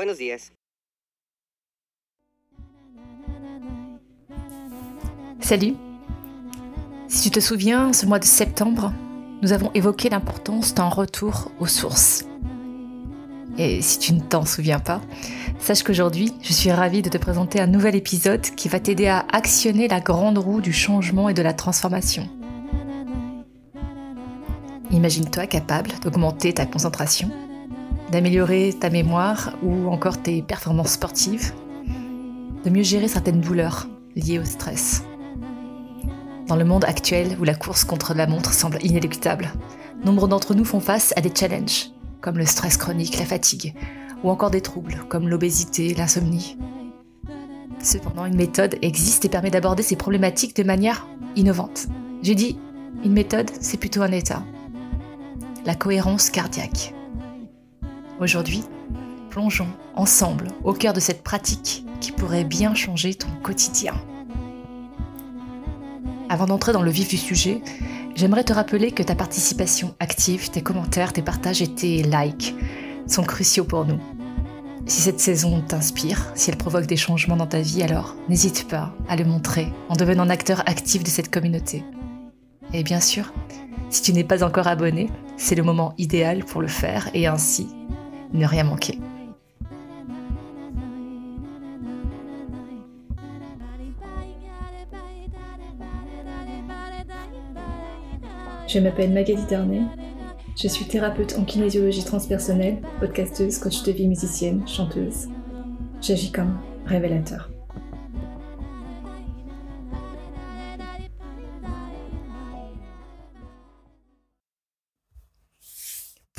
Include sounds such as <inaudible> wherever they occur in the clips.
Buenos días. Salut. Si tu te souviens, ce mois de septembre, nous avons évoqué l'importance d'un retour aux sources. Et si tu ne t'en souviens pas, sache qu'aujourd'hui, je suis ravie de te présenter un nouvel épisode qui va t'aider à actionner la grande roue du changement et de la transformation. Imagine-toi capable d'augmenter ta concentration, d'améliorer ta mémoire ou encore tes performances sportives, de mieux gérer certaines douleurs liées au stress. Dans le monde actuel où la course contre la montre semble inéluctable, nombre d'entre nous font face à des challenges, comme le stress chronique, la fatigue, ou encore des troubles comme l'obésité, l'insomnie. Cependant, une méthode existe et permet d'aborder ces problématiques de manière innovante. J'ai dit, une méthode, c'est plutôt un état. La cohérence cardiaque. Aujourd'hui, plongeons ensemble au cœur de cette pratique qui pourrait bien changer ton quotidien. Avant d'entrer dans le vif du sujet, j'aimerais te rappeler que ta participation active, tes commentaires, tes partages et tes likes sont cruciaux pour nous. Si cette saison t'inspire, si elle provoque des changements dans ta vie, alors n'hésite pas à le montrer en devenant acteur actif de cette communauté. Et bien sûr, si tu n'es pas encore abonné, c'est le moment idéal pour le faire et ainsi ne rien manquer. Je m'appelle Magali Darnay. Je suis thérapeute en kinésiologie transpersonnelle, podcasteuse, coach de vie musicienne, chanteuse. J'agis comme révélateur.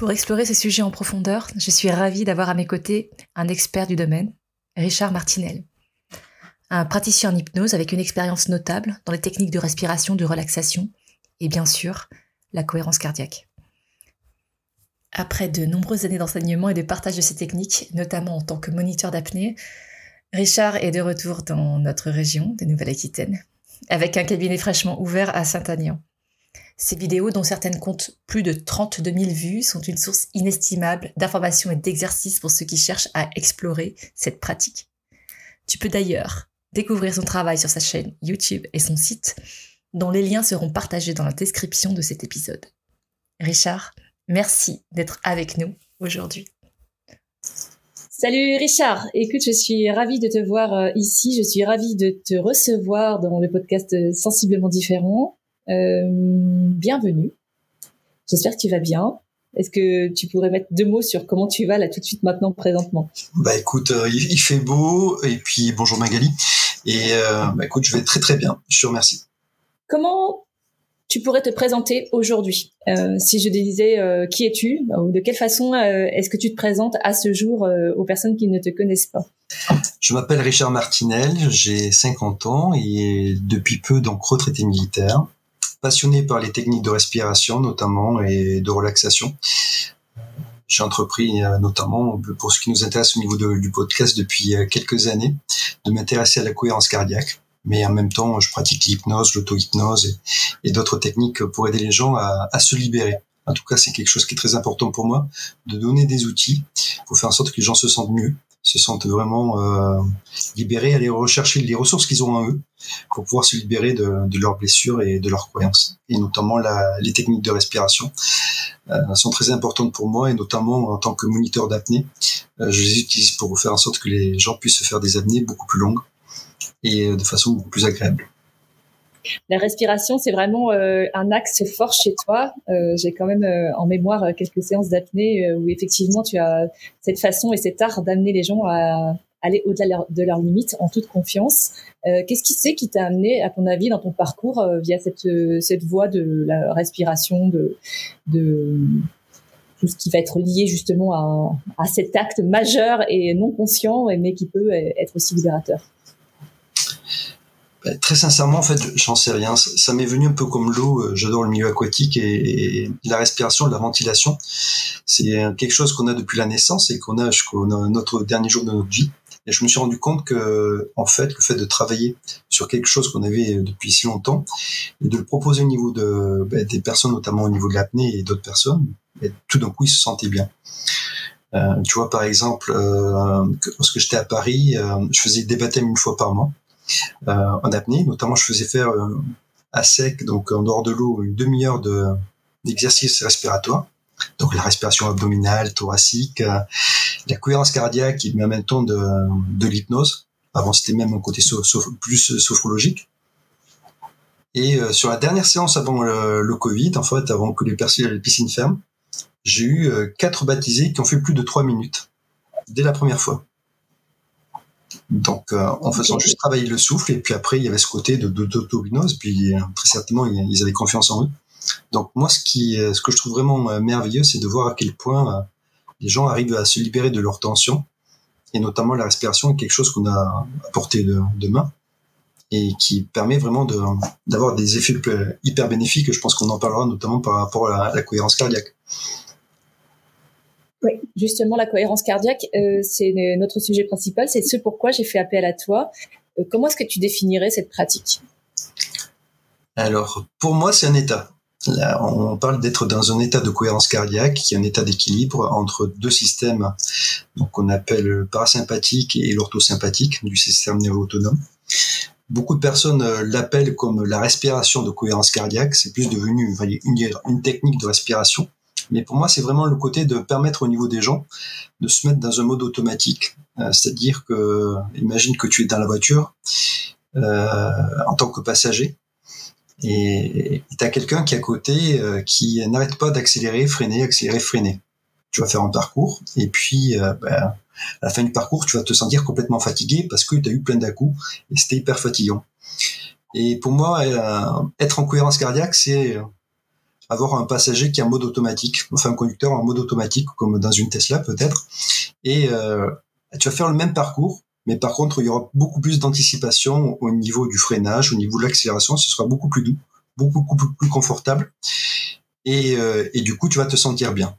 Pour explorer ces sujets en profondeur, je suis ravie d'avoir à mes côtés un expert du domaine, Richard Martinel. Un praticien en hypnose avec une expérience notable dans les techniques de respiration, de relaxation et bien sûr la cohérence cardiaque. Après de nombreuses années d'enseignement et de partage de ces techniques, notamment en tant que moniteur d'apnée, Richard est de retour dans notre région de Nouvelle-Aquitaine, avec un cabinet fraîchement ouvert à Saint-Agnan. Ces vidéos, dont certaines comptent plus de 32 000 vues, sont une source inestimable d'informations et d'exercices pour ceux qui cherchent à explorer cette pratique. Tu peux d'ailleurs découvrir son travail sur sa chaîne YouTube et son site, dont les liens seront partagés dans la description de cet épisode. Richard, merci d'être avec nous aujourd'hui. Salut Richard, écoute, je suis ravie de te voir euh, ici, je suis ravie de te recevoir dans le podcast Sensiblement différent. Euh, bienvenue. J'espère que tu vas bien. Est-ce que tu pourrais mettre deux mots sur comment tu vas là tout de suite maintenant présentement? Bah écoute, euh, il, fait beau et puis bonjour Magali. Et euh, bah écoute, je vais très très bien. Je te remercie. Comment tu pourrais te présenter aujourd'hui? Si je disais qui es-tu ou de quelle façon est-ce que tu te présentes à ce jour aux personnes qui ne te connaissent pas? Je m'appelle Richard Martinel, j'ai 50 ans et depuis peu donc retraité militaire passionné par les techniques de respiration notamment et de relaxation. J'ai entrepris euh, notamment, pour ce qui nous intéresse au niveau du podcast depuis euh, quelques années, de m'intéresser à la cohérence cardiaque. Mais en même temps, je pratique l'hypnose, l'auto-hypnose et, d'autres techniques pour aider les gens à, à se libérer. En tout cas, c'est quelque chose qui est très important pour moi, de donner des outils pour faire en sorte que les gens se sentent mieux se sentent vraiment euh, libérés, aller rechercher les ressources qu'ils ont en eux pour pouvoir se libérer de, leurs blessures et de leurs croyances. Et notamment les techniques de respiration euh, sont très importantes pour moi et notamment en tant que moniteur d'apnée, euh, je les utilise pour faire en sorte que les gens puissent faire des apnées beaucoup plus longues et de façon beaucoup plus agréable. La respiration, c'est vraiment euh, un axe fort chez toi. Euh, j'ai quand même euh, en mémoire quelques séances d'apnée où effectivement tu as cette façon et cet art d'amener les gens à aller au-delà de leurs limites en toute confiance. Qu'est-ce qui c'est qui t'a amené, à ton avis, dans ton parcours via cette voie de la respiration, de tout ce qui va être lié justement à cet acte majeur et non conscient, mais qui peut être aussi libérateur? Bah, très sincèrement, en fait, j'en sais rien. Ça, m'est venu un peu comme l'eau. Euh, j'adore le milieu aquatique et, la respiration, la ventilation. C'est quelque chose qu'on a depuis la naissance et qu'on a jusqu'au notre dernier jour de notre vie. Et je me suis rendu compte que, en fait, le fait de travailler sur quelque chose qu'on avait depuis si longtemps et de le proposer au niveau de bah, des personnes, notamment au niveau de l'apnée et d'autres personnes, tout d'un coup, ils se sentaient bien. tu vois, par exemple, lorsque j'étais à Paris, je faisais des baptêmes une fois par mois en apnée. Notamment, je faisais faire à sec, donc en dehors de l'eau, une demi-heure de d'exercice respiratoire. Donc la respiration abdominale, thoracique, la cohérence cardiaque et en même temps de, de l'hypnose. Avant, c'était même un côté plus sophrologique. Et euh, sur la dernière séance avant le, Covid, en fait, avant que les, les piscines ferment, j'ai eu euh, quatre baptisés qui ont fait plus de trois minutes dès la première fois. Donc, euh, en faisant juste travailler le souffle, et puis après, il y avait ce côté de d'auto-hypnose, puis très certainement, ils avaient confiance en eux. Donc, moi, ce, qui, ce que je trouve vraiment merveilleux, c'est de voir à quel point les gens arrivent à se libérer de leur tension, et notamment la respiration est quelque chose qu'on a apporté de, de main et qui permet vraiment d'avoir des effets hyper bénéfiques. Je pense qu'on en parlera notamment par rapport à la, cohérence cardiaque. Oui, justement, la cohérence cardiaque, euh, c'est notre sujet principal. C'est ce pourquoi j'ai fait appel à toi. Euh, comment est-ce que tu définirais cette pratique? Alors, pour moi, c'est un état. Là, on parle d'être dans un état de cohérence cardiaque, qui est un état d'équilibre entre deux systèmes, donc qu'on appelle le parasympathique et l'orthosympathique du système nerveux autonome. Beaucoup de personnes euh, l'appellent comme la respiration de cohérence cardiaque. C'est plus devenu une, technique de respiration. Mais pour moi, c'est vraiment le côté de permettre au niveau des gens de se mettre dans un mode automatique. Euh, c'est-à-dire que, imagine que tu es dans la voiture euh, en tant que passager et tu as quelqu'un qui est à côté qui n'arrête pas d'accélérer, freiner, accélérer, freiner. Tu vas faire un parcours et puis ben, à la fin du parcours, tu vas te sentir complètement fatigué parce que tu as eu plein dà et c'était hyper fatigant. Et pour moi, euh, être en cohérence cardiaque, c'est avoir un passager qui est en mode automatique, enfin un conducteur en mode automatique, comme dans une Tesla peut-être. Et euh, tu vas faire le même parcours, mais par contre, il y aura beaucoup plus d'anticipation au niveau du freinage, au niveau de l'accélération, ce sera beaucoup plus doux, beaucoup, beaucoup plus confortable. Et, euh, et du coup, tu vas te sentir bien.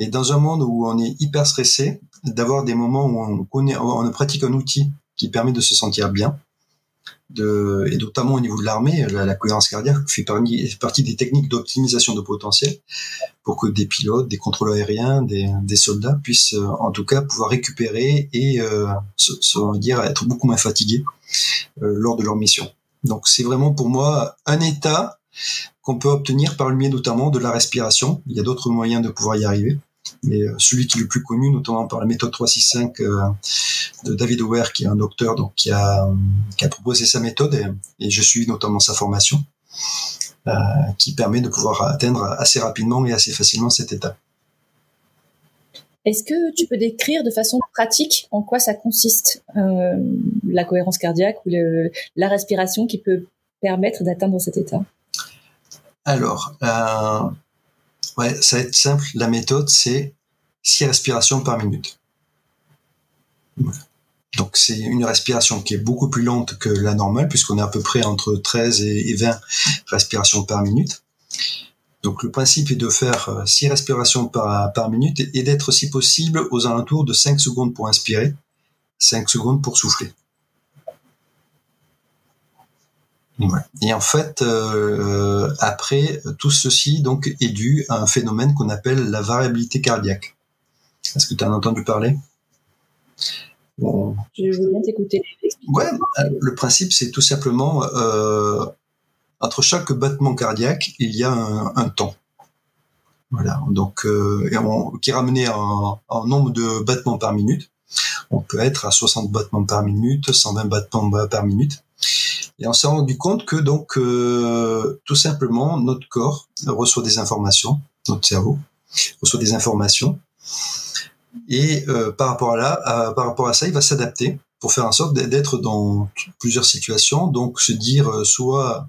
Et dans un monde où on est hyper stressé, d'avoir des moments où on connaît, on pratique un outil qui permet de se sentir bien, et notamment au niveau de l'armée, la, cohérence cardiaque fait partie, des techniques d'optimisation de potentiel pour que des pilotes, des contrôleurs aériens, des, des soldats puissent euh, en tout cas pouvoir récupérer et euh, se, se, dire être beaucoup moins fatigués euh, lors de leur mission. Donc c'est vraiment pour moi un état qu'on peut obtenir par le biais notamment de la respiration. Il y a d'autres moyens de pouvoir y arriver. Mais euh, celui qui est le plus connu, notamment par la méthode 365 euh, de David Ware, qui est un docteur, donc qui a, qui a proposé sa méthode et, je suis notamment sa formation, euh, qui permet de pouvoir atteindre assez rapidement et assez facilement cet état. Est-ce que tu peux décrire de façon pratique en quoi ça consiste, la cohérence cardiaque ou la respiration qui peut permettre d'atteindre cet état? Alors, Ouais, ça va être simple. La méthode, c'est 6 respirations par minute. Donc c'est une respiration qui est beaucoup plus lente que la normale, puisqu'on est à peu près entre 13 et 20 respirations par minute. Donc le principe est de faire 6 euh, respirations par, par minute et d'être si possible aux alentours de 5 secondes pour inspirer, 5 secondes pour souffler. Et en fait, euh, après, tout ceci donc est dû à un phénomène qu'on appelle la variabilité cardiaque. Est-ce que tu as entendu parler? Bon. Je veux bien t'écouter. Ouais, euh, le principe c'est tout simplement euh, entre chaque battement cardiaque, il y a un, temps. Voilà, donc euh, qui est ramené en, en nombre de battements par minute. On peut être à 60 battements par minute, 120 battements par minute. Et on s'est rendu compte que donc euh, tout simplement notre corps reçoit des informations, notre cerveau reçoit des informations, et euh, par rapport à par rapport à ça, il va s'adapter pour faire en sorte d'être dans plusieurs situations. Donc se dire euh, soit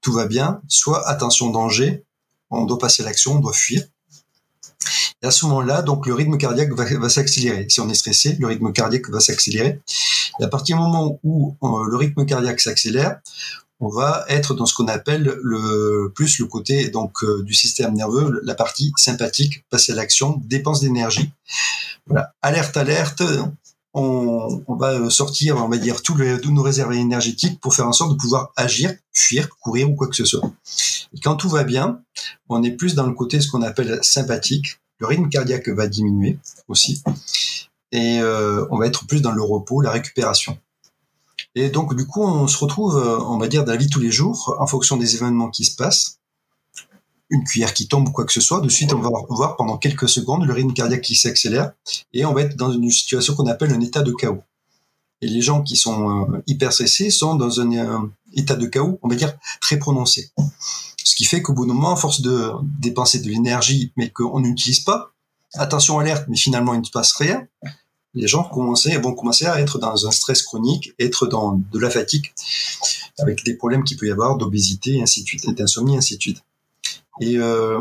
tout va bien, soit attention danger, on doit passer à l'action, on doit fuir. À ce moment-là, donc le rythme cardiaque va, va s'accélérer. Si on est stressé, le rythme cardiaque va s'accélérer. Et à partir du moment où euh, le rythme cardiaque s'accélère, on va être dans ce qu'on appelle le plus le côté donc euh, du système nerveux, la partie sympathique, passer à l'action, dépense d'énergie. Voilà, alerte, alerte. On, va sortir, on va dire, tous, nos réserves énergétiques pour faire en sorte de pouvoir agir, fuir, courir ou quoi que ce soit. Quand tout va bien, on est plus dans le côté ce qu'on appelle sympathique, le rythme cardiaque va diminuer aussi. Et euh, on va être plus dans le repos, la récupération. Et donc, du coup, on se retrouve, euh, on va dire, dans la vie tous les jours, en fonction des événements qui se passent. Une cuillère qui tombe ou quoi que ce soit, de suite, on va voir pendant quelques secondes le rythme cardiaque qui s'accélère et on va être dans une situation qu'on appelle un état de chaos. Et les gens qui sont euh, hyper stressés sont dans un, un état de chaos, on va dire, très prononcé. Ce qui fait qu'au bout d'un moment, à force de dépenser de l'énergie, mais qu'on n'utilise pas, attention alerte, mais finalement il ne se passe rien, les gens vont commencer à être dans un stress chronique, être dans de la fatigue, avec des problèmes qu'il peut y avoir d'obésité, ainsi de suite, d'insomnie, ainsi de suite. Et euh,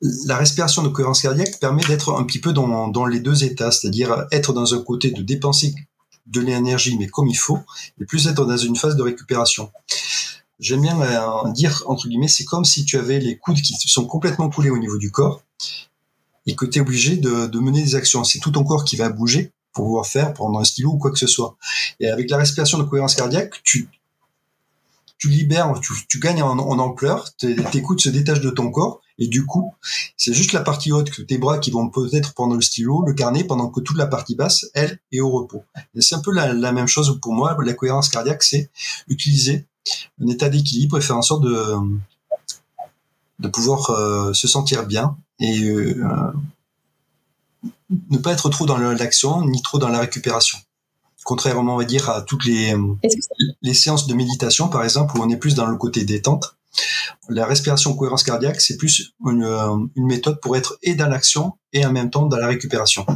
la respiration de cohérence cardiaque permet d'être un petit peu dans, dans les deux états, c'est-à-dire être dans un côté de dépenser de l'énergie, mais comme il faut, et plus être dans une phase de récupération. J'aime bien dire, entre guillemets, c'est comme si tu avais les coudes qui sont complètement coulés au niveau du corps, et que tu es obligé de, de, mener des actions. C'est tout ton corps qui va bouger pour pouvoir faire, prendre un stylo ou quoi que ce soit. Et avec la respiration de cohérence cardiaque, tu, tu libères, tu, gagnes en, ampleur, tes, coudes se détachent de ton corps, et du coup, c'est juste la partie haute que tes bras qui vont peut-être prendre le stylo, le carnet, pendant que toute la partie basse, elle, est au repos. C'est un peu la, la, même chose pour moi. La cohérence cardiaque, c'est utiliser un état d'équilibre et faire en sorte de, de pouvoir euh, se sentir bien et euh, ne pas être trop dans l'action ni trop dans la récupération. Contrairement, on va dire, à toutes les, les séances de méditation, par exemple, où on est plus dans le côté détente, la respiration cohérence cardiaque, c'est plus une, euh, une, méthode pour être et dans l'action et en même temps dans la récupération.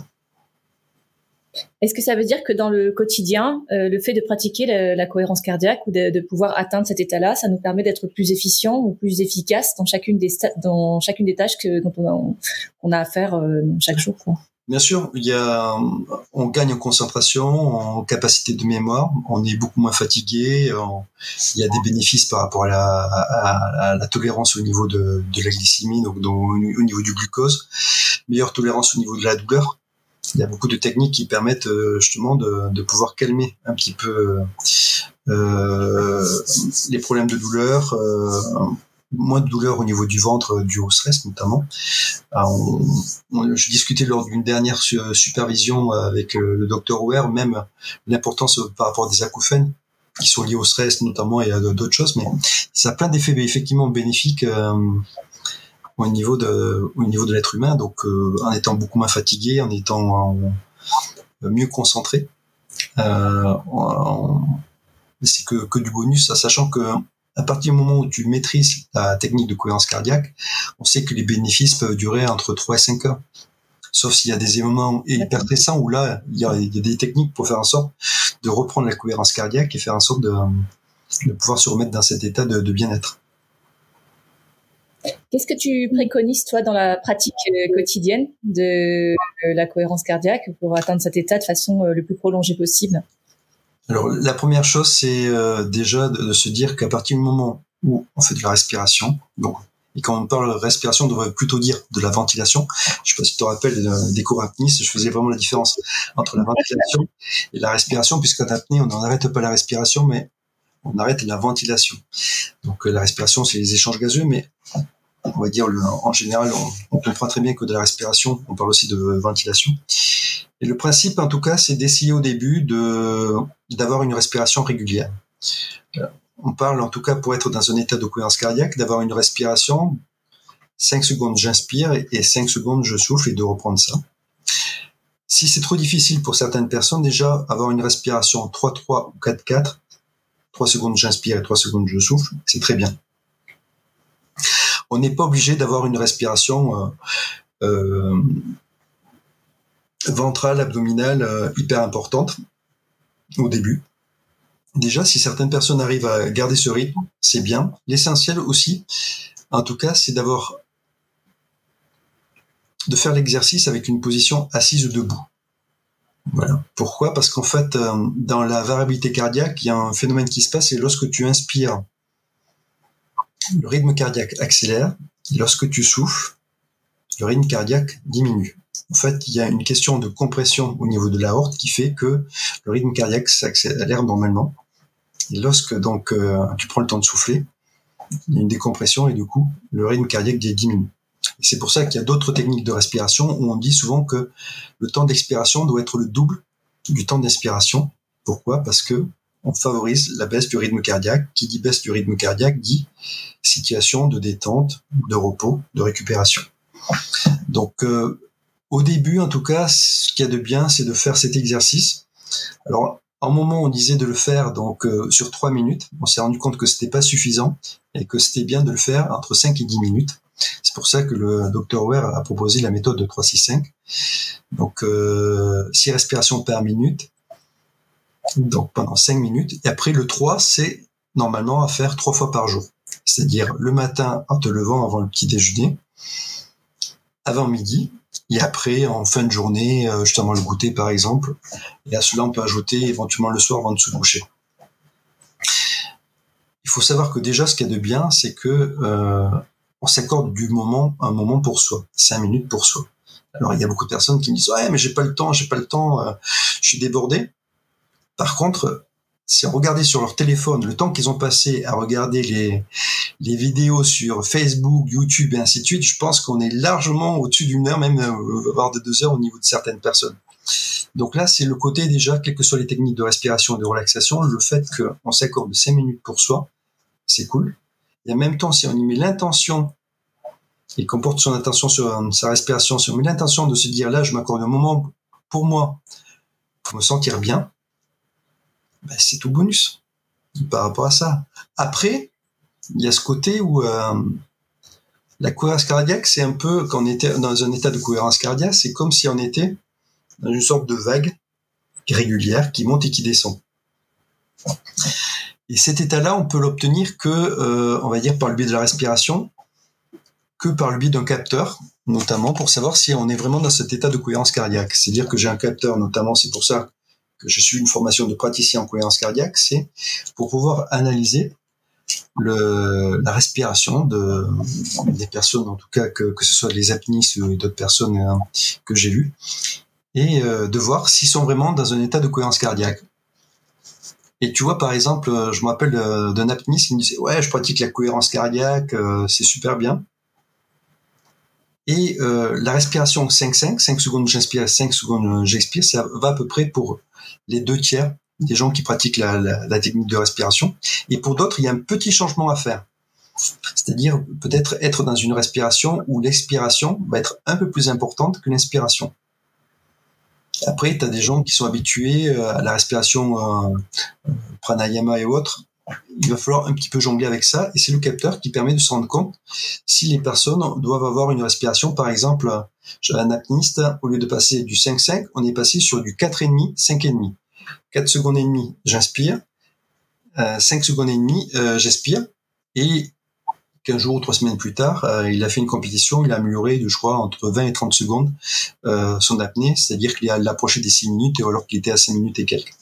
Est-ce que ça veut dire que dans le quotidien, euh, le fait de pratiquer la, la cohérence cardiaque ou de, de, pouvoir atteindre cet état-là, ça nous permet d'être plus efficient ou plus efficace dans chacune des dans chacune des tâches que dont on a, on a à faire euh, chaque jour quoi? Bien sûr, il y a, on gagne en concentration, en capacité de mémoire, on est beaucoup moins fatigué, il y a des bénéfices par rapport à la, tolérance au niveau de, la glycémie, donc, donc au niveau du glucose, meilleure tolérance au niveau de la douleur, il y a beaucoup de techniques qui permettent euh, justement de, de pouvoir calmer un petit peu euh, les problèmes de douleur, euh, moins de douleur au niveau du ventre dû au stress notamment. Je discutais lors d'une dernière supervision avec le docteur Ware même l'importance par rapport des acouphènes qui sont liés au stress notamment et à d'autres choses, mais ça a plein d'effets effectivement bénéfiques euh, au niveau de au niveau de l'être humain donc euh, en étant beaucoup moins fatigué en étant euh, mieux concentré euh, c'est que, que du bonus sachant que à partir du moment où tu maîtrises la technique de cohérence cardiaque, on sait que les bénéfices peuvent durer entre 3 et 5 heures. Sauf s'il y a des moments hyper stressants où là, il y, a, il y, a, des techniques pour faire en sorte de reprendre la cohérence cardiaque et faire en sorte de, de pouvoir se remettre dans cet état de, de bien-être. Qu'est-ce que tu préconises, toi, dans la pratique euh, quotidienne de euh, la cohérence cardiaque pour atteindre cet état de façon euh, le plus prolongée possible? Alors, la première chose, c'est déjà de, se dire qu'à partir du moment où on fait de la respiration, donc, et quand on parle de respiration, on devrait plutôt dire de la ventilation. Je sais pas si tu te rappelles des cours apnées, je faisais vraiment la différence entre la ventilation et la respiration, puisqu'en apnée, on n'arrête pas la respiration, mais on arrête la ventilation. Donc la respiration, c'est les échanges gazeux, mais on va dire, en général, on, comprend très bien que de la respiration, on parle aussi de ventilation. Et le principe, en tout cas, c'est d'essayer au début d'avoir une respiration régulière. On parle, en tout cas, pour être dans un état de cohérence cardiaque, d'avoir une respiration 5 secondes j'inspire et 5 secondes je souffle et de reprendre ça. Si c'est trop difficile pour certaines personnes, déjà avoir une respiration 3-3 ou 4-4, 3 secondes j'inspire et 3 secondes je souffle, c'est très bien on n'est pas obligé d'avoir une respiration euh, euh, ventrale, abdominale euh, hyper importante au début. Déjà, si certaines personnes arrivent à garder ce rythme, c'est bien. L'essentiel aussi, en tout cas, c'est d'avoir de faire l'exercice avec une position assise ou debout. Voilà. Pourquoi? Parce qu'en fait, dans la variabilité cardiaque, il y a un phénomène qui se passe, et lorsque tu inspires, le rythme cardiaque accélère. Lorsque tu souffles, le rythme cardiaque diminue. En fait, il y a une question de compression au niveau de l'aorte qui fait que le rythme cardiaque s'accélère normalement. Et lorsque donc euh, tu prends le temps de souffler, il y a une décompression et du coup, le rythme cardiaque diminue. C'est pour ça qu'il y a d'autres techniques de respiration où on dit souvent que le temps d'expiration doit être le double du temps d'inspiration. Pourquoi? Parce que on favorise la baisse du rythme cardiaque. Qui dit baisse du rythme cardiaque dit situation de détente, de repos, de récupération. Donc, euh, au début, en tout cas, ce qu'il y a de bien, c'est de faire cet exercice. Alors, un moment, on disait de le faire donc euh, sur trois minutes. On s'est rendu compte que c'était pas suffisant et que c'était bien de le faire entre 5 et 10 minutes. C'est pour ça que le docteur Ware a proposé la méthode de 3-6-5. Donc, euh, 6 respirations par minute, donc pendant 5 minutes. Et après, le 3, c'est normalement à faire trois fois par jour. C'est-à-dire le matin en te levant avant le petit déjeuner, avant midi, et après en fin de journée, euh, justement le goûter par exemple. Et à cela, on peut ajouter éventuellement le soir avant de se coucher. Il faut savoir que déjà, ce qu'il y a de bien, c'est que euh, on s'accorde du moment, un moment pour soi, cinq minutes pour soi. Alors il y a beaucoup de personnes qui me disent ouais mais j'ai pas le temps, j'ai pas le temps, euh, je suis débordé. Par contre, si on regardait sur leur téléphone le temps qu'ils ont passé à regarder les, vidéos sur Facebook, YouTube et ainsi de suite, je pense qu'on est largement au-dessus d'une heure, même euh, voire de deux heures au niveau de certaines personnes. Donc là, c'est le côté déjà, quelles que soient les techniques de respiration et de relaxation, le fait qu'on s'accorde cinq minutes pour soi, c'est cool. Et en même temps, si on y met l'intention et qu'on porte son attention sur sa respiration, si on met l'intention de se dire là, je m'accorde un moment pour moi, pour me sentir bien, ben, c'est tout bonus par rapport à ça. Après, il y a ce côté où euh, la cohérence cardiaque, c'est un peu quand on était dans un état de cohérence cardiaque, c'est comme si on était dans une sorte de vague régulière qui monte et qui descend. Et cet état-là, on peut l'obtenir que, euh, on va dire, par le biais de la respiration, que par le biais d'un capteur, notamment pour savoir si on est vraiment dans cet état de cohérence cardiaque. C'est-à-dire que j'ai un capteur, notamment, c'est pour ça que je suis une formation de praticien en cohérence cardiaque, c'est pour pouvoir analyser le, la respiration de, des personnes, en tout cas que, que ce soit les apnistes ou d'autres personnes euh, que j'ai vues, et euh, de voir s'ils sont vraiment dans un état de cohérence cardiaque. Et tu vois, par exemple, euh, je me rappelle d'un apniste qui me disait, ouais, je pratique la cohérence cardiaque, c'est super bien. Et la respiration 5-5, 5 secondes j'inspire, 5 secondes j'expire, ça va à peu près pour les deux tiers des gens qui pratiquent la, la, technique de respiration. Et pour d'autres, il y a un petit changement à faire. C'est-à-dire peut-être être dans une respiration où l'expiration va être un peu plus importante que l'inspiration. Après, tu as des gens qui sont habitués euh, à la respiration euh, euh, pranayama et autres. Il va falloir un petit peu jongler avec ça. Et c'est le capteur qui permet de se rendre compte si les personnes doivent avoir une respiration. Par exemple, un apniste, au lieu de passer du 5-5, on est passé sur du 4,5, 5,5. 4 secondes et demie, j'inspire. Euh, 5 secondes et demie, euh, j'expire. Et 15 jours ou 3 semaines plus tard, euh, il a fait une compétition, il a amélioré, je crois, entre 20 et 30 secondes euh, son apnée, c'est-à-dire qu'il a approché des 6 minutes alors qu'il était à 5 minutes et quelques.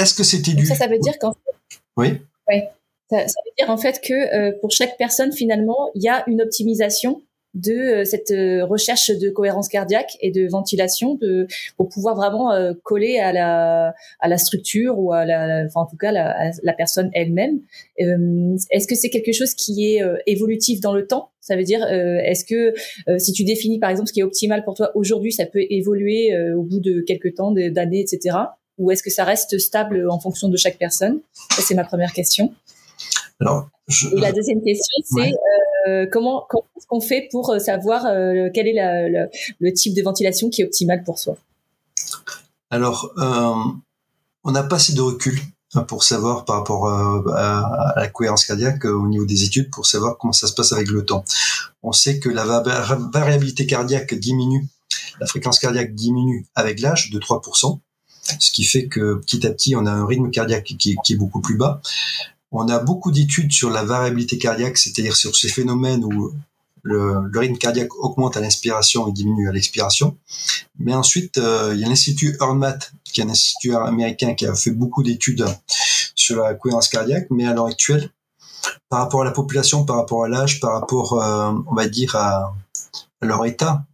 Euh, est-ce que c'était du... Ça, ça veut dire qu'en fait... Oui. Oui. Ça, ça, veut dire en fait que pour chaque personne, finalement, il y a une optimisation de euh, cette euh, recherche de cohérence cardiaque et de ventilation de, pour pouvoir vraiment euh, coller à la, à la structure ou à la, enfin, en tout cas la, la personne elle-même. est-ce que c'est quelque chose qui est évolutif dans le temps? Ça veut dire, est-ce que si tu définis par exemple ce qui est optimal pour toi aujourd'hui, ça peut évoluer au bout de quelques temps, d'années, etc. Ou est-ce que ça reste stable en fonction de chaque personne? Ça, c'est ma première question. Alors, Et la deuxième question, c'est euh, comment comment est-ce qu'on fait pour euh, savoir euh, quel est la, le type de ventilation qui est optimal pour soi? Alors, on n'a pas assez de recul hein, pour savoir par rapport à, la cohérence cardiaque au niveau des études pour savoir comment ça se passe avec le temps. On sait que la variabilité cardiaque diminue, la fréquence cardiaque diminue avec l'âge de 3%, ce qui fait que petit à petit on a un rythme cardiaque qui, est beaucoup plus bas. On a beaucoup d'études sur la variabilité cardiaque, c'est-à-dire sur ces phénomènes où le, rythme cardiaque augmente à l'inspiration et diminue à l'expiration. Mais ensuite, euh, il y a l'Institut Earnmat, qui est un institut américain qui a fait beaucoup d'études sur la cohérence cardiaque, mais à l'heure actuelle, par rapport à la population, par rapport à l'âge, par rapport, euh, on va dire, à, leur état,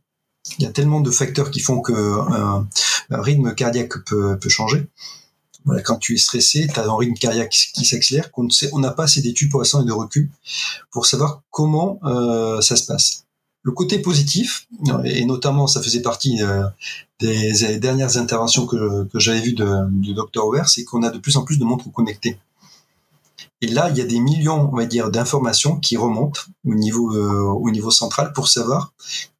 il y a tellement de facteurs qui font que euh, rythme cardiaque peut, changer voilà, quand tu es stressé, tu as un rythme cardiaque qui s'accélère, on n'a pas assez d'études pour l'instant et de recul pour savoir comment euh, ça se passe. Le côté positif, et notamment ça faisait partie euh, des, dernières interventions que, j'avais vues du docteur Weir, c'est qu'on a de plus en plus de montres connectées. Et là, il y a des millions, on va dire, d'informations qui remontent au niveau euh, au niveau central pour savoir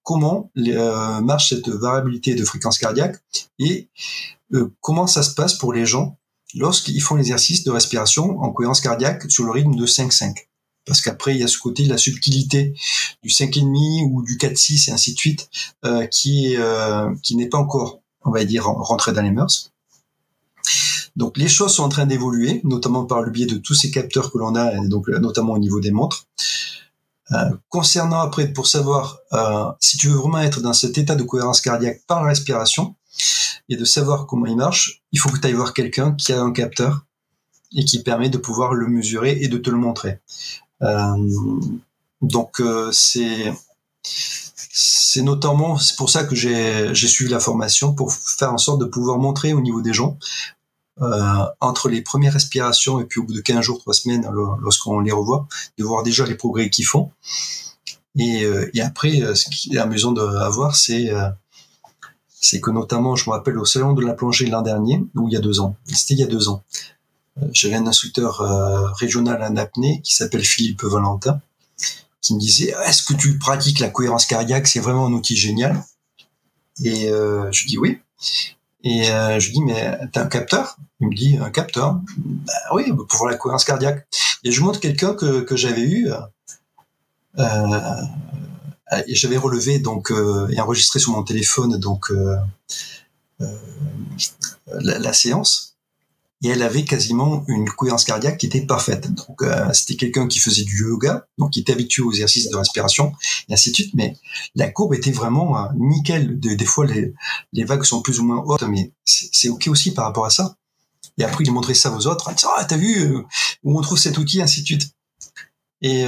comment euh, marche cette variabilité de fréquence cardiaque et euh, comment ça se passe pour les gens lorsqu'ils font l'exercice de respiration en cohérence cardiaque sur le rythme de 5-5. Parce qu'après, il y a ce côté, la subtilité du 5,5 ou du 4-6 et ainsi de suite, euh, qui, n'est pas encore, on va dire, rentré dans les mœurs. Donc les choses sont en train d'évoluer, notamment par le biais de tous ces capteurs que l'on a, donc notamment au niveau des montres. Euh, concernant après, pour savoir euh, si tu veux vraiment être dans cet état de cohérence cardiaque par la respiration et de savoir comment il marche, il faut que tu ailles voir quelqu'un qui a un capteur et qui permet de pouvoir le mesurer et de te le montrer. Euh, donc c'est c'est notamment c'est pour ça que j'ai suivi la formation pour faire en sorte de pouvoir montrer au niveau des gens entre les premières respirations et puis au bout de 15 jours, 3 semaines, lorsqu'on les revoit, de voir déjà les progrès qu'ils font. Et, euh, après, euh, ce qui est amusant à voir, c'est c'est que notamment, je me rappelle au salon de la plongée l'an dernier, ou il y a deux ans, c'était il y a deux ans, j'avais un instructeur régional en apnée qui s'appelle Philippe Valentin, qui me disait est-ce que tu pratiques la cohérence cardiaque? C'est vraiment un outil génial. Et euh, je dis oui. Et euh, je lui dis, mais t'as un capteur? Il me dit, un capteur. Bah, Oui, pour voir la cohérence cardiaque. Et je montre quelqu'un que, que j'avais eu, euh, et j'avais relevé donc euh, et enregistré sur mon téléphone donc la, séance et elle avait quasiment une cohérence cardiaque qui était parfaite. Donc euh, c'était quelqu'un qui faisait du yoga, donc qui était habitué aux exercices de respiration et ainsi de suite. Mais la courbe était vraiment euh, nickel. des fois les, les vagues sont plus ou moins hautes, mais c'est ok aussi par rapport à ça. Et après il montrait ça aux autres, ah t'as vu euh, où on trouve cet outil, ainsi de suite. Et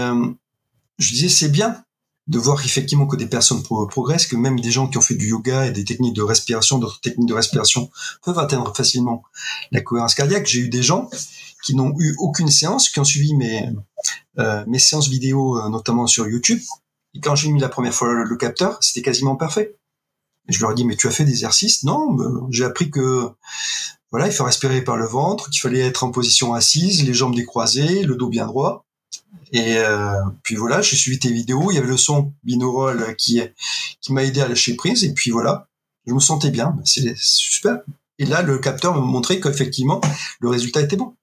je disais c'est bien de voir effectivement que des personnes progressent, que même des gens qui ont fait du yoga et des techniques de respiration, d'autres techniques de respiration peuvent atteindre facilement la cohérence cardiaque. J'ai eu des gens qui n'ont eu aucune séance, qui ont suivi mes, euh, mes séances vidéo, euh, notamment sur YouTube. Et quand j'ai mis la première fois le, capteur, c'était quasiment parfait. Et je leur ai dit, mais tu as fait des exercices? Non, j'ai appris que voilà, il faut respirer par le ventre, qu'il fallait être en position assise, les jambes décroisées, le dos bien droit. Et euh, puis voilà, j'ai suivi tes vidéos. Il y avait le son binaural qui qui m'a aidé à lâcher prise. Et puis voilà, je me sentais bien. C'est super. Et là, le capteur me montrait qu'effectivement, le résultat était bon.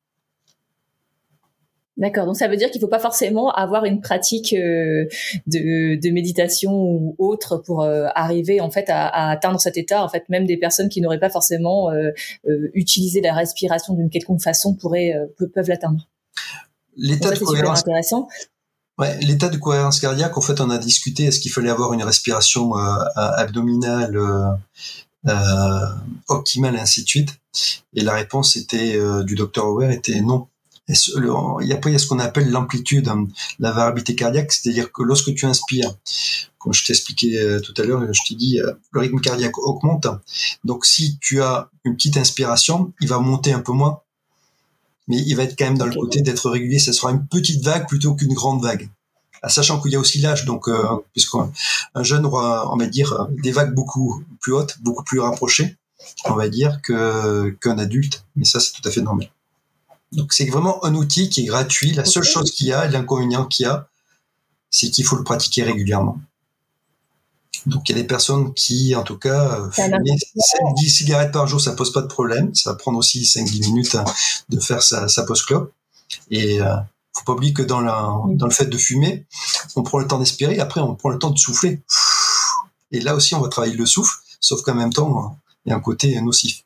D'accord. Donc ça veut dire qu'il ne faut pas forcément avoir une pratique euh, de, méditation ou autre pour euh, arriver en fait à, atteindre cet état. En fait, même des personnes qui n'auraient pas forcément utilisé la respiration d'une quelconque façon peuvent l'atteindre. L'état de cohérence. Ouais, l'état de cohérence cardiaque, en fait, on a discuté est-ce qu'il fallait avoir une respiration euh, abdominale euh, euh, optimale, et ainsi de suite? Et la réponse était euh, du docteur Auer était non. Et il y a, il y a ce qu'on appelle l'amplitude, hein, la variabilité cardiaque, c'est-à-dire que lorsque tu inspires, comme je t'expliquais tout à l'heure, je t'ai dit, le rythme cardiaque augmente. Donc si tu as une petite inspiration, il va monter un peu moins mais il va être quand même dans le côté d'être régulier. Ça sera une petite vague plutôt qu'une grande vague. Ah, sachant qu'il y a aussi l'âge, donc euh, puisqu'un jeune aura, on va dire, des vagues beaucoup plus hautes, beaucoup plus rapprochées, on va dire que qu'un adulte. Mais ça, c'est tout à fait normal. Donc c'est vraiment un outil qui est gratuit. La seule chose qu'il y a, l'inconvénient qu'il y a, c'est qu'il faut le pratiquer régulièrement. Donc il y a des personnes qui, en tout cas, euh, fumer 10 cigarettes par jour, ça pose pas de problème. Ça va prendre aussi 5-10 minutes hein, de faire sa, sa pause clope. Et euh, faut pas oublier que dans, la, dans le fait de fumer, on prend le temps d'espérer, après on prend le temps de souffler. Et là aussi, on va travailler le souffle, sauf qu'en même temps, il y a un côté nocif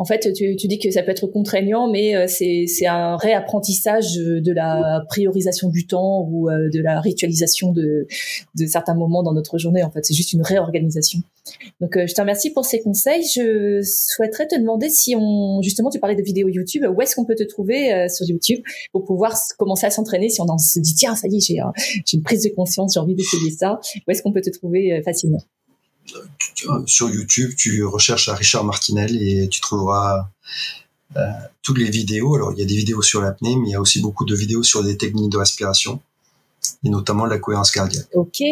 en fait, tu, tu, dis que ça peut être contraignant, mais euh, c'est un réapprentissage de la priorisation du temps ou euh, de la ritualisation de, de certains moments dans notre journée. En fait, c'est juste une réorganisation. Donc, euh, je te remercie pour ces conseils. Je souhaiterais te demander si on, justement, tu parlais de vidéos YouTube, où est-ce qu'on peut te trouver sur YouTube pour pouvoir commencer à s'entraîner si on en se dit tiens, ça y est, j'ai une prise de conscience, j'ai envie d'essayer ça. Où est-ce qu'on peut te trouver facilement? Sur YouTube, tu recherches à Richard Martinel et tu trouveras euh, toutes les vidéos. Alors, il y a des vidéos sur l'apnée, mais il y a aussi beaucoup de vidéos sur des techniques de respiration et notamment la cohérence cardiaque. Ok.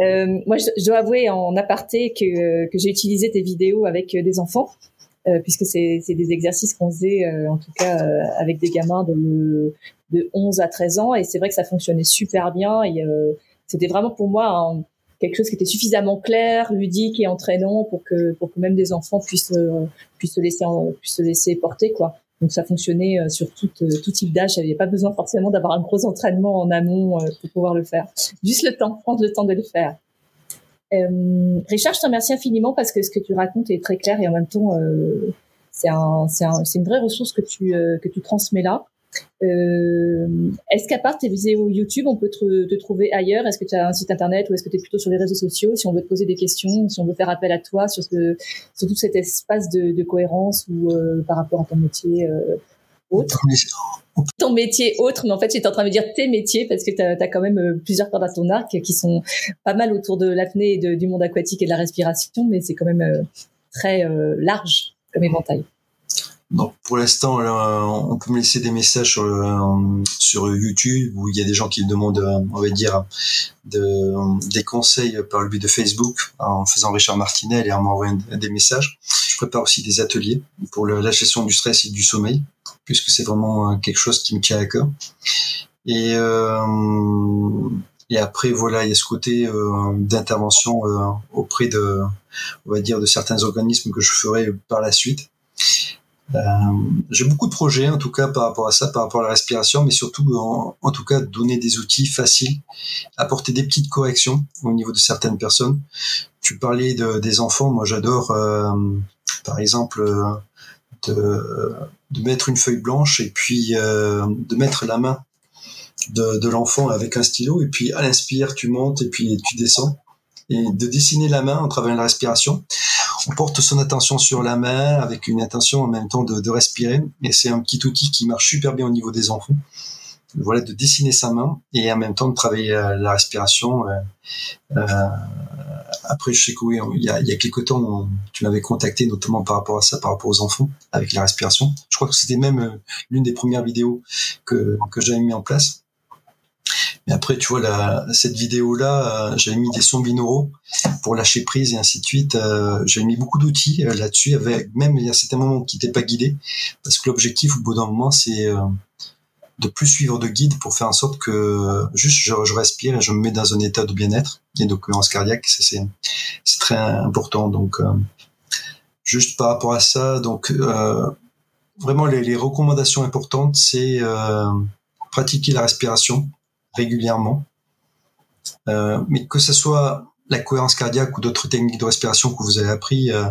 Euh, moi, je, dois avouer en aparté que, que j'ai utilisé tes vidéos avec des enfants, euh, puisque c'est des exercices qu'on faisait, en tout cas, avec des gamins de, de 11 à 13 ans, et c'est vrai que ça fonctionnait super bien. Et c'était vraiment pour moi un, quelque chose qui était suffisamment clair, ludique et entraînant pour que pour que même des enfants puissent euh, puissent se laisser puissent se laisser porter quoi. Donc ça fonctionnait euh, sur tout, euh, tout type d'âge. Il n'y avait pas besoin forcément d'avoir un gros entraînement en amont pour pouvoir le faire. Juste le temps, prendre le temps de le faire. Euh, Richard, je te remercie infiniment parce que ce que tu racontes est très clair et en même temps, euh, c'est un, un, une vraie ressource que tu, que tu transmets là. Euh, est-ce qu'à part tes vidéos YouTube, on peut te, trouver ailleurs? Est-ce que tu as un site internet ou est-ce que tu es plutôt sur les réseaux sociaux? Si on veut te poser des questions, si on veut faire appel à toi sur, ce, sur tout cet espace de, cohérence ou euh, par rapport à ton métier euh, autre. Ton métier. Autre, mais en fait, j'étais en train de me dire tes métiers parce que tu as, quand même plusieurs cordes à ton arc qui sont pas mal autour de l'apnée et du monde aquatique et de la respiration, mais c'est quand même très large comme éventail. Donc pour l'instant, on peut me laisser des messages sur, sur YouTube où il y a des gens qui me demandent, on va dire, de, des conseils par le biais de Facebook en faisant Richard Martinel et en m'envoyant des messages. Je prépare aussi des ateliers pour la gestion du stress et du sommeil puisque c'est vraiment quelque chose qui me tient à cœur. Et euh, après voilà, il y a ce côté euh, d'intervention euh, auprès de, on va dire, de certains organismes que je ferai par la suite euh, j'ai beaucoup de projets en tout cas par rapport à ça, par rapport à la respiration, mais surtout en, tout cas donner des outils faciles, apporter des petites corrections au niveau de certaines personnes. Tu parlais de, des enfants, moi j'adore euh, par exemple euh, de, de, mettre une feuille blanche et puis de mettre la main de, de l'enfant avec un stylo. Et puis à l'inspire tu montes et puis tu descends et de dessiner la main en travaillant la respiration on porte son attention sur la main avec une intention en même temps de, respirer. Et c'est un petit outil qui marche super bien au niveau des enfants. Voilà, de dessiner sa main et en même temps de travailler euh, la respiration. Euh, euh, après, je sais que oui, il y a, il y a quelques temps, tu m'avais contacté notamment par rapport à ça, par rapport aux enfants, avec la respiration. Je crois que c'était même l'une des premières vidéos que, que j'avais mis en place. Mais après, tu vois, cette vidéo-là, euh, j'avais mis des sons binauraux pour lâcher prise et ainsi de suite. Euh, j'avais mis beaucoup d'outils euh, là-dessus, avec même il y a certains moments qui n'étaient pas guidés, parce que l'objectif au bout d'un moment, c'est de plus suivre de guide pour faire en sorte que juste je, respire et je me mets dans un état de bien-être et de cohérence cardiaque. Ça c'est c'est très important. Donc juste par rapport à ça, donc vraiment les, les, recommandations importantes, c'est pratiquer la respiration régulièrement. Euh, mais que ce soit la cohérence cardiaque ou d'autres techniques de respiration que vous avez appris, euh,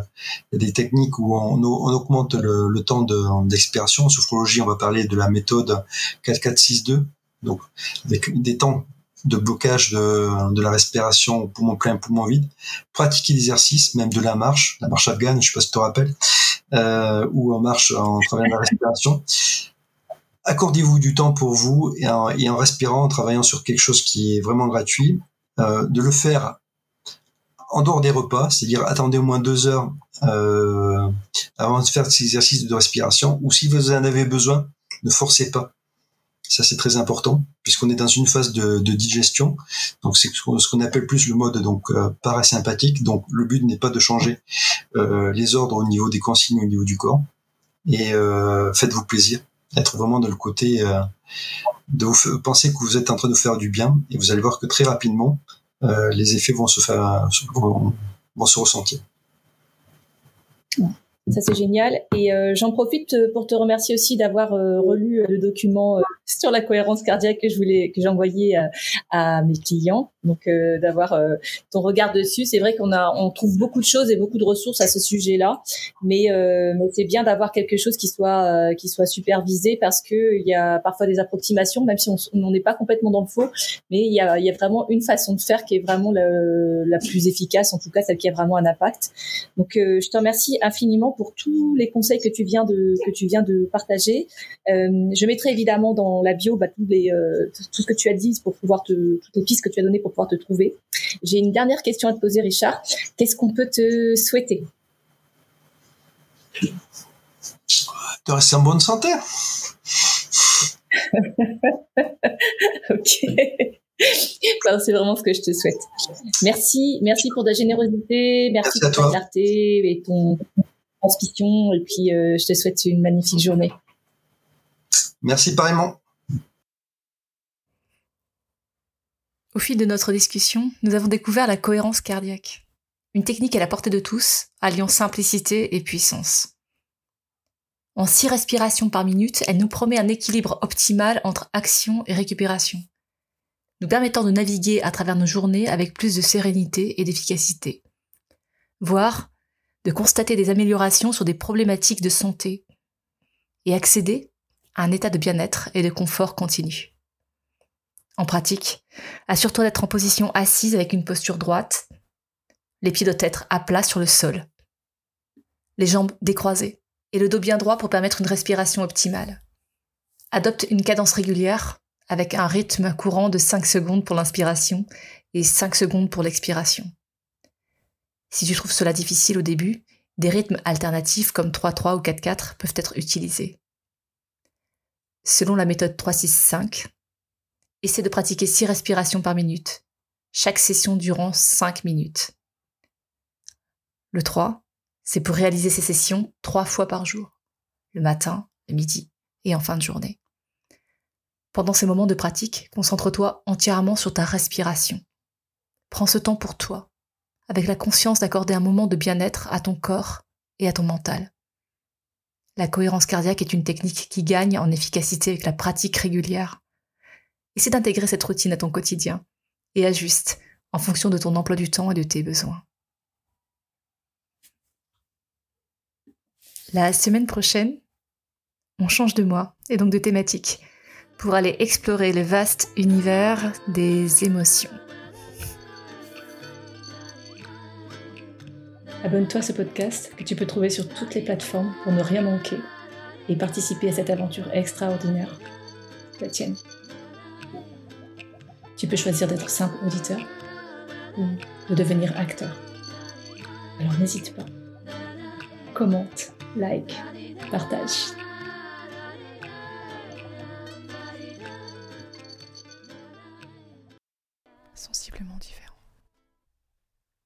il y a des techniques où on, augmente le, temps d'expiration. en sophrologie, on va parler de la méthode 4-4-6-2, donc avec des temps de blocage de, la respiration poumon plein, poumon vide. Pratiquer l'exercice, même de la marche, la marche afghane, je sais pas si tu te rappelles, euh, ou en marche en travaillant la respiration accordez-vous du temps pour vous et en, respirant, en travaillant sur quelque chose qui est vraiment gratuit, euh, de le faire en dehors des repas, c'est-à-dire attendez au moins deux heures euh, avant de faire ces exercices de respiration, ou si vous en avez besoin, ne forcez pas. Ça c'est très important puisqu'on est dans une phase de, digestion, donc c'est ce qu'on appelle plus le mode euh, parasympathique. Donc le but n'est pas de changer les ordres au niveau des consignes au niveau du corps et faites-vous plaisir être vraiment dans le côté euh, de vous penser que vous êtes en train de faire du bien et vous allez voir que très rapidement euh, les effets vont se faire vont, se ressentir. Ça c'est génial. Et euh, j'en profite pour te remercier aussi d'avoir relu le document sur la cohérence cardiaque que je voulais que j'ai envoyé à mes clients donc euh, d'avoir euh, ton regard dessus. C'est vrai qu'on a, on trouve beaucoup de choses et beaucoup de ressources à ce sujet-là, mais, euh, c'est bien d'avoir quelque chose qui soit qui soit supervisé parce que il y a parfois des approximations, même si on n'est pas complètement dans le faux, mais il y a, y a vraiment une façon de faire qui est vraiment la, la plus efficace, en tout cas celle qui a vraiment un impact. Donc je te remercie infiniment pour tous les conseils que tu viens de que tu viens de partager. je mettrai évidemment dans la bio bah, les tout ce que tu as dit pour pouvoir te toutes les pistes que tu as données pour pouvoir te trouver. J'ai une dernière question à te poser, Richard. Qu'est-ce qu'on peut te souhaiter? De rester en bonne santé. <laughs> ok. c'est vraiment ce que je te souhaite. Merci, merci pour ta générosité, merci, pour ta clarté et ton transmission. Et puis, euh, je te souhaite une magnifique journée. Merci pareillement. Au fil de notre discussion, nous avons découvert la cohérence cardiaque, une technique à la portée de tous, alliant simplicité et puissance. En six respirations par minute, elle nous promet un équilibre optimal entre action et récupération, nous permettant de naviguer à travers nos journées avec plus de sérénité et d'efficacité, voire de constater des améliorations sur des problématiques de santé et accéder à un état de bien-être et de confort continu. En pratique, assure-toi d'être en position assise avec une posture droite. Les pieds doivent être à plat sur le sol. Les jambes décroisées et le dos bien droit pour permettre une respiration optimale. Adopte une cadence régulière avec un rythme courant de 5 secondes pour l'inspiration et 5 secondes pour l'expiration. Si tu trouves cela difficile au début, des rythmes alternatifs comme 3-3 ou 4-4 peuvent être utilisés. Selon la méthode 3-6-5, essaie de pratiquer 6 respirations par minute, chaque session durant 5 minutes. Le 3, c'est pour réaliser ces sessions 3 fois par jour, le matin, le midi et en fin de journée. Pendant ces moments de pratique, concentre-toi entièrement sur ta respiration. Prends ce temps pour toi, avec la conscience d'accorder un moment de bien-être à ton corps et à ton mental. La cohérence cardiaque est une technique qui gagne en efficacité avec la pratique régulière. Essaie d'intégrer cette routine à ton quotidien et ajuste en fonction de ton emploi du temps et de tes besoins. La semaine prochaine, on change de mois et donc de thématique pour aller explorer le vaste univers des émotions. Abonne-toi à ce podcast que tu peux trouver sur toutes les plateformes pour ne rien manquer et participer à cette aventure extraordinaire, la tienne. Tu peux choisir d'être simple auditeur ou de devenir acteur. Alors n'hésite pas. Commente, like, partage.